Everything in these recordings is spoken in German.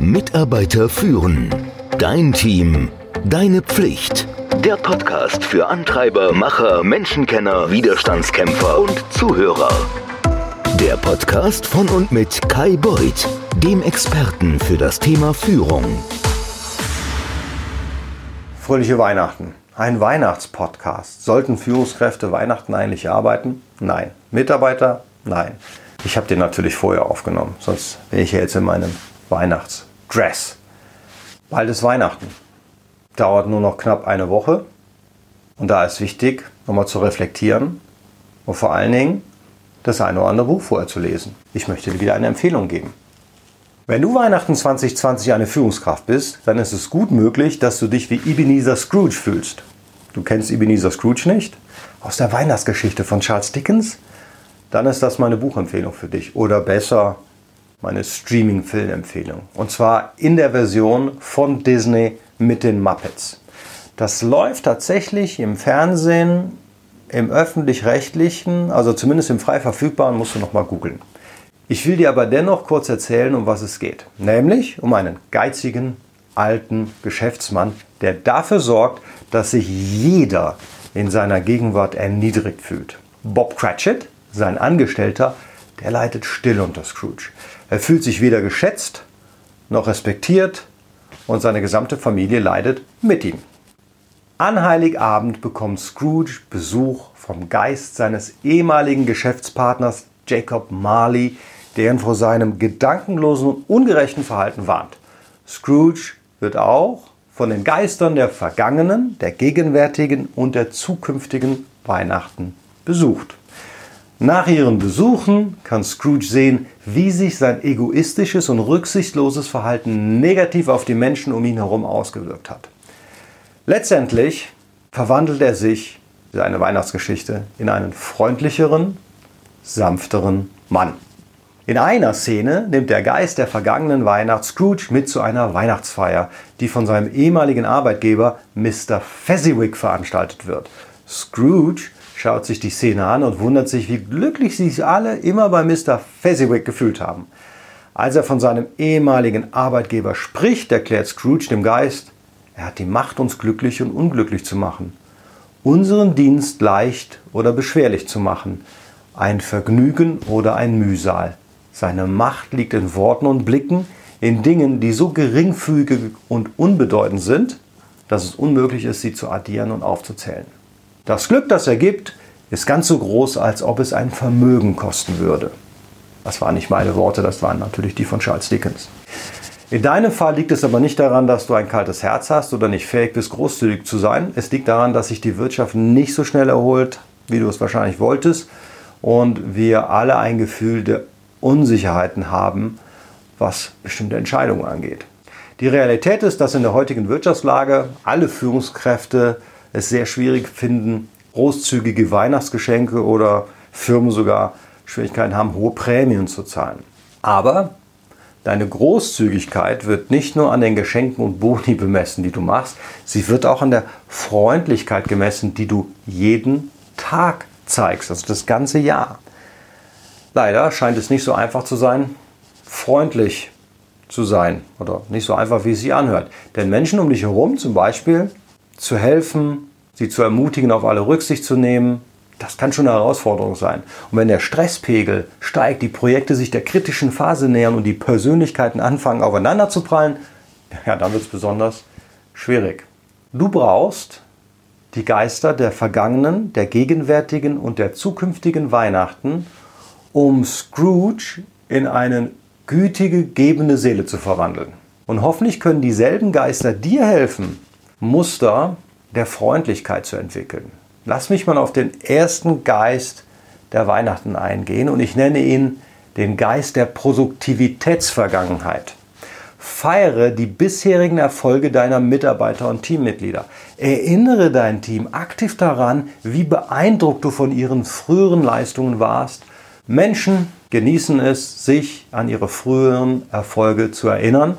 Mitarbeiter führen. Dein Team. Deine Pflicht. Der Podcast für Antreiber, Macher, Menschenkenner, Widerstandskämpfer und Zuhörer. Der Podcast von und mit Kai Beuth, dem Experten für das Thema Führung. Fröhliche Weihnachten. Ein Weihnachtspodcast. Sollten Führungskräfte Weihnachten eigentlich arbeiten? Nein. Mitarbeiter? Nein. Ich habe den natürlich vorher aufgenommen, sonst wäre ich ja jetzt in meinem Weihnachtsdress. Bald ist Weihnachten. Dauert nur noch knapp eine Woche. Und da ist wichtig, nochmal zu reflektieren und vor allen Dingen das eine oder andere Buch vorher zu lesen. Ich möchte dir wieder eine Empfehlung geben. Wenn du Weihnachten 2020 eine Führungskraft bist, dann ist es gut möglich, dass du dich wie Ebenezer Scrooge fühlst. Du kennst Ebenezer Scrooge nicht? Aus der Weihnachtsgeschichte von Charles Dickens? dann ist das meine Buchempfehlung für dich. Oder besser meine Streaming-Filmempfehlung. Und zwar in der Version von Disney mit den Muppets. Das läuft tatsächlich im Fernsehen, im öffentlich-rechtlichen, also zumindest im frei verfügbaren, musst du nochmal googeln. Ich will dir aber dennoch kurz erzählen, um was es geht. Nämlich um einen geizigen, alten Geschäftsmann, der dafür sorgt, dass sich jeder in seiner Gegenwart erniedrigt fühlt. Bob Cratchit sein Angestellter, der leidet still unter Scrooge. Er fühlt sich weder geschätzt noch respektiert und seine gesamte Familie leidet mit ihm. An Heiligabend bekommt Scrooge Besuch vom Geist seines ehemaligen Geschäftspartners Jacob Marley, der ihn vor seinem gedankenlosen und ungerechten Verhalten warnt. Scrooge wird auch von den Geistern der vergangenen, der gegenwärtigen und der zukünftigen Weihnachten besucht. Nach ihren Besuchen kann Scrooge sehen, wie sich sein egoistisches und rücksichtsloses Verhalten negativ auf die Menschen um ihn herum ausgewirkt hat. Letztendlich verwandelt er sich, seine Weihnachtsgeschichte, in einen freundlicheren, sanfteren Mann. In einer Szene nimmt der Geist der vergangenen Weihnacht Scrooge mit zu einer Weihnachtsfeier, die von seinem ehemaligen Arbeitgeber Mr. Fezziwig veranstaltet wird. Scrooge schaut sich die Szene an und wundert sich, wie glücklich sich alle immer bei Mr. Fezziwig gefühlt haben. Als er von seinem ehemaligen Arbeitgeber spricht, erklärt Scrooge dem Geist, er hat die Macht, uns glücklich und unglücklich zu machen, unseren Dienst leicht oder beschwerlich zu machen, ein Vergnügen oder ein Mühsal. Seine Macht liegt in Worten und Blicken, in Dingen, die so geringfügig und unbedeutend sind, dass es unmöglich ist, sie zu addieren und aufzuzählen. Das Glück, das er gibt, ist ganz so groß, als ob es ein Vermögen kosten würde. Das waren nicht meine Worte, das waren natürlich die von Charles Dickens. In deinem Fall liegt es aber nicht daran, dass du ein kaltes Herz hast oder nicht fähig bist, großzügig zu sein. Es liegt daran, dass sich die Wirtschaft nicht so schnell erholt, wie du es wahrscheinlich wolltest. Und wir alle ein Gefühl der Unsicherheiten haben, was bestimmte Entscheidungen angeht. Die Realität ist, dass in der heutigen Wirtschaftslage alle Führungskräfte es sehr schwierig finden, großzügige Weihnachtsgeschenke oder Firmen sogar Schwierigkeiten haben, hohe Prämien zu zahlen. Aber deine Großzügigkeit wird nicht nur an den Geschenken und Boni bemessen, die du machst, sie wird auch an der Freundlichkeit gemessen, die du jeden Tag zeigst, also das ganze Jahr. Leider scheint es nicht so einfach zu sein, freundlich zu sein oder nicht so einfach, wie es sich anhört. Denn Menschen um dich herum zum Beispiel zu helfen, sie zu ermutigen, auf alle Rücksicht zu nehmen, das kann schon eine Herausforderung sein. Und wenn der Stresspegel steigt, die Projekte sich der kritischen Phase nähern und die Persönlichkeiten anfangen aufeinander zu prallen, ja, dann wird es besonders schwierig. Du brauchst die Geister der vergangenen, der gegenwärtigen und der zukünftigen Weihnachten, um Scrooge in eine gütige, gebende Seele zu verwandeln. Und hoffentlich können dieselben Geister dir helfen, Muster der Freundlichkeit zu entwickeln. Lass mich mal auf den ersten Geist der Weihnachten eingehen und ich nenne ihn den Geist der Produktivitätsvergangenheit. Feiere die bisherigen Erfolge deiner Mitarbeiter und Teammitglieder. Erinnere dein Team aktiv daran, wie beeindruckt du von ihren früheren Leistungen warst. Menschen genießen es, sich an ihre früheren Erfolge zu erinnern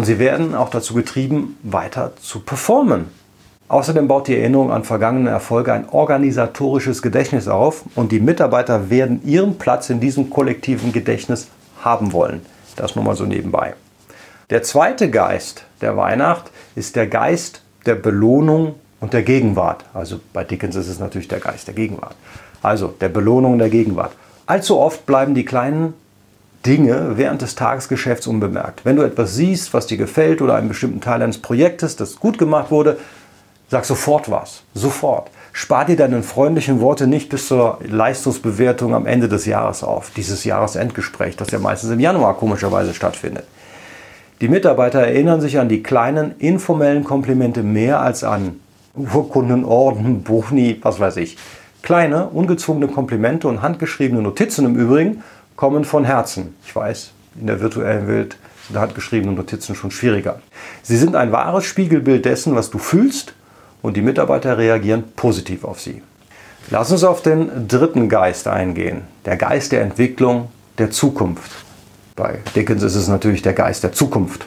und sie werden auch dazu getrieben, weiter zu performen. Außerdem baut die Erinnerung an vergangene Erfolge ein organisatorisches Gedächtnis auf und die Mitarbeiter werden ihren Platz in diesem kollektiven Gedächtnis haben wollen. Das nur mal so nebenbei. Der zweite Geist der Weihnacht ist der Geist der Belohnung und der Gegenwart. Also bei Dickens ist es natürlich der Geist der Gegenwart. Also der Belohnung der Gegenwart. Allzu oft bleiben die kleinen Dinge während des Tagesgeschäfts unbemerkt. Wenn du etwas siehst, was dir gefällt oder einen bestimmten Teil eines Projektes, das gut gemacht wurde, sag sofort was. Sofort. Spar dir deine freundlichen Worte nicht bis zur Leistungsbewertung am Ende des Jahres auf. Dieses Jahresendgespräch, das ja meistens im Januar komischerweise stattfindet. Die Mitarbeiter erinnern sich an die kleinen informellen Komplimente mehr als an Urkunden, Orden, Boni, was weiß ich. Kleine, ungezwungene Komplimente und handgeschriebene Notizen im Übrigen kommen von Herzen. Ich weiß, in der virtuellen Welt sind handgeschriebene Notizen schon schwieriger. Sie sind ein wahres Spiegelbild dessen, was du fühlst und die Mitarbeiter reagieren positiv auf sie. Lass uns auf den dritten Geist eingehen, der Geist der Entwicklung der Zukunft. Bei Dickens ist es natürlich der Geist der Zukunft.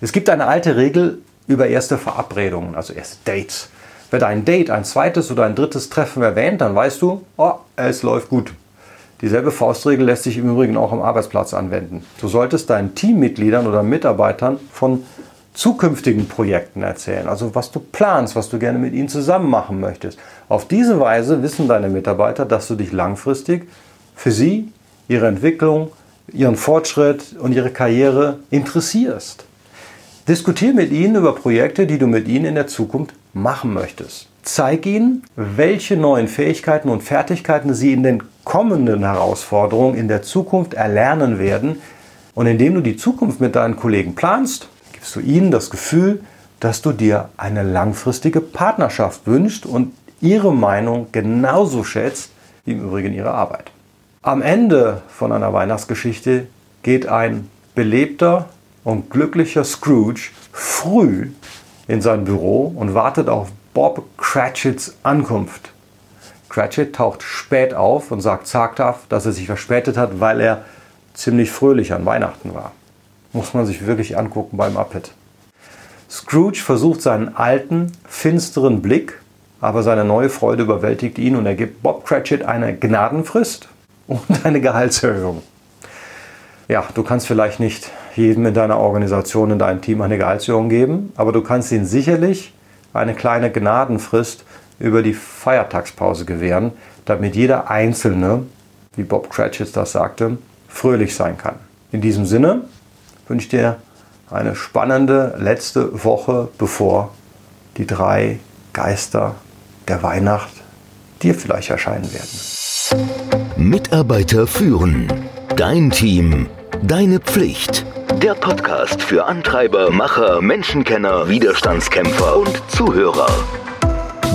Es gibt eine alte Regel über erste Verabredungen, also erste Dates. Wird ein Date ein zweites oder ein drittes Treffen erwähnt, dann weißt du, oh, es läuft gut. Dieselbe Faustregel lässt sich im Übrigen auch am Arbeitsplatz anwenden. Du solltest deinen Teammitgliedern oder Mitarbeitern von zukünftigen Projekten erzählen, also was du planst, was du gerne mit ihnen zusammen machen möchtest. Auf diese Weise wissen deine Mitarbeiter, dass du dich langfristig für sie, ihre Entwicklung, ihren Fortschritt und ihre Karriere interessierst. Diskutiere mit ihnen über Projekte, die du mit ihnen in der Zukunft machen möchtest. Zeig ihnen, welche neuen Fähigkeiten und Fertigkeiten sie in den kommenden Herausforderungen in der Zukunft erlernen werden. Und indem du die Zukunft mit deinen Kollegen planst, gibst du ihnen das Gefühl, dass du dir eine langfristige Partnerschaft wünschst und ihre Meinung genauso schätzt wie im Übrigen ihre Arbeit. Am Ende von einer Weihnachtsgeschichte geht ein belebter und glücklicher Scrooge früh in sein Büro und wartet auf Bob Cratchits Ankunft. Cratchit taucht spät auf und sagt zaghaft, dass er sich verspätet hat, weil er ziemlich fröhlich an Weihnachten war muss man sich wirklich angucken beim Muppet. Scrooge versucht seinen alten, finsteren Blick, aber seine neue Freude überwältigt ihn und er gibt Bob Cratchit eine Gnadenfrist und eine Gehaltserhöhung. Ja, du kannst vielleicht nicht jedem in deiner Organisation, in deinem Team eine Gehaltserhöhung geben, aber du kannst ihnen sicherlich eine kleine Gnadenfrist über die Feiertagspause gewähren, damit jeder Einzelne, wie Bob Cratchit das sagte, fröhlich sein kann. In diesem Sinne, wünsche dir eine spannende letzte Woche, bevor die drei Geister der Weihnacht dir vielleicht erscheinen werden. Mitarbeiter führen. Dein Team. Deine Pflicht. Der Podcast für Antreiber, Macher, Menschenkenner, Widerstandskämpfer und Zuhörer.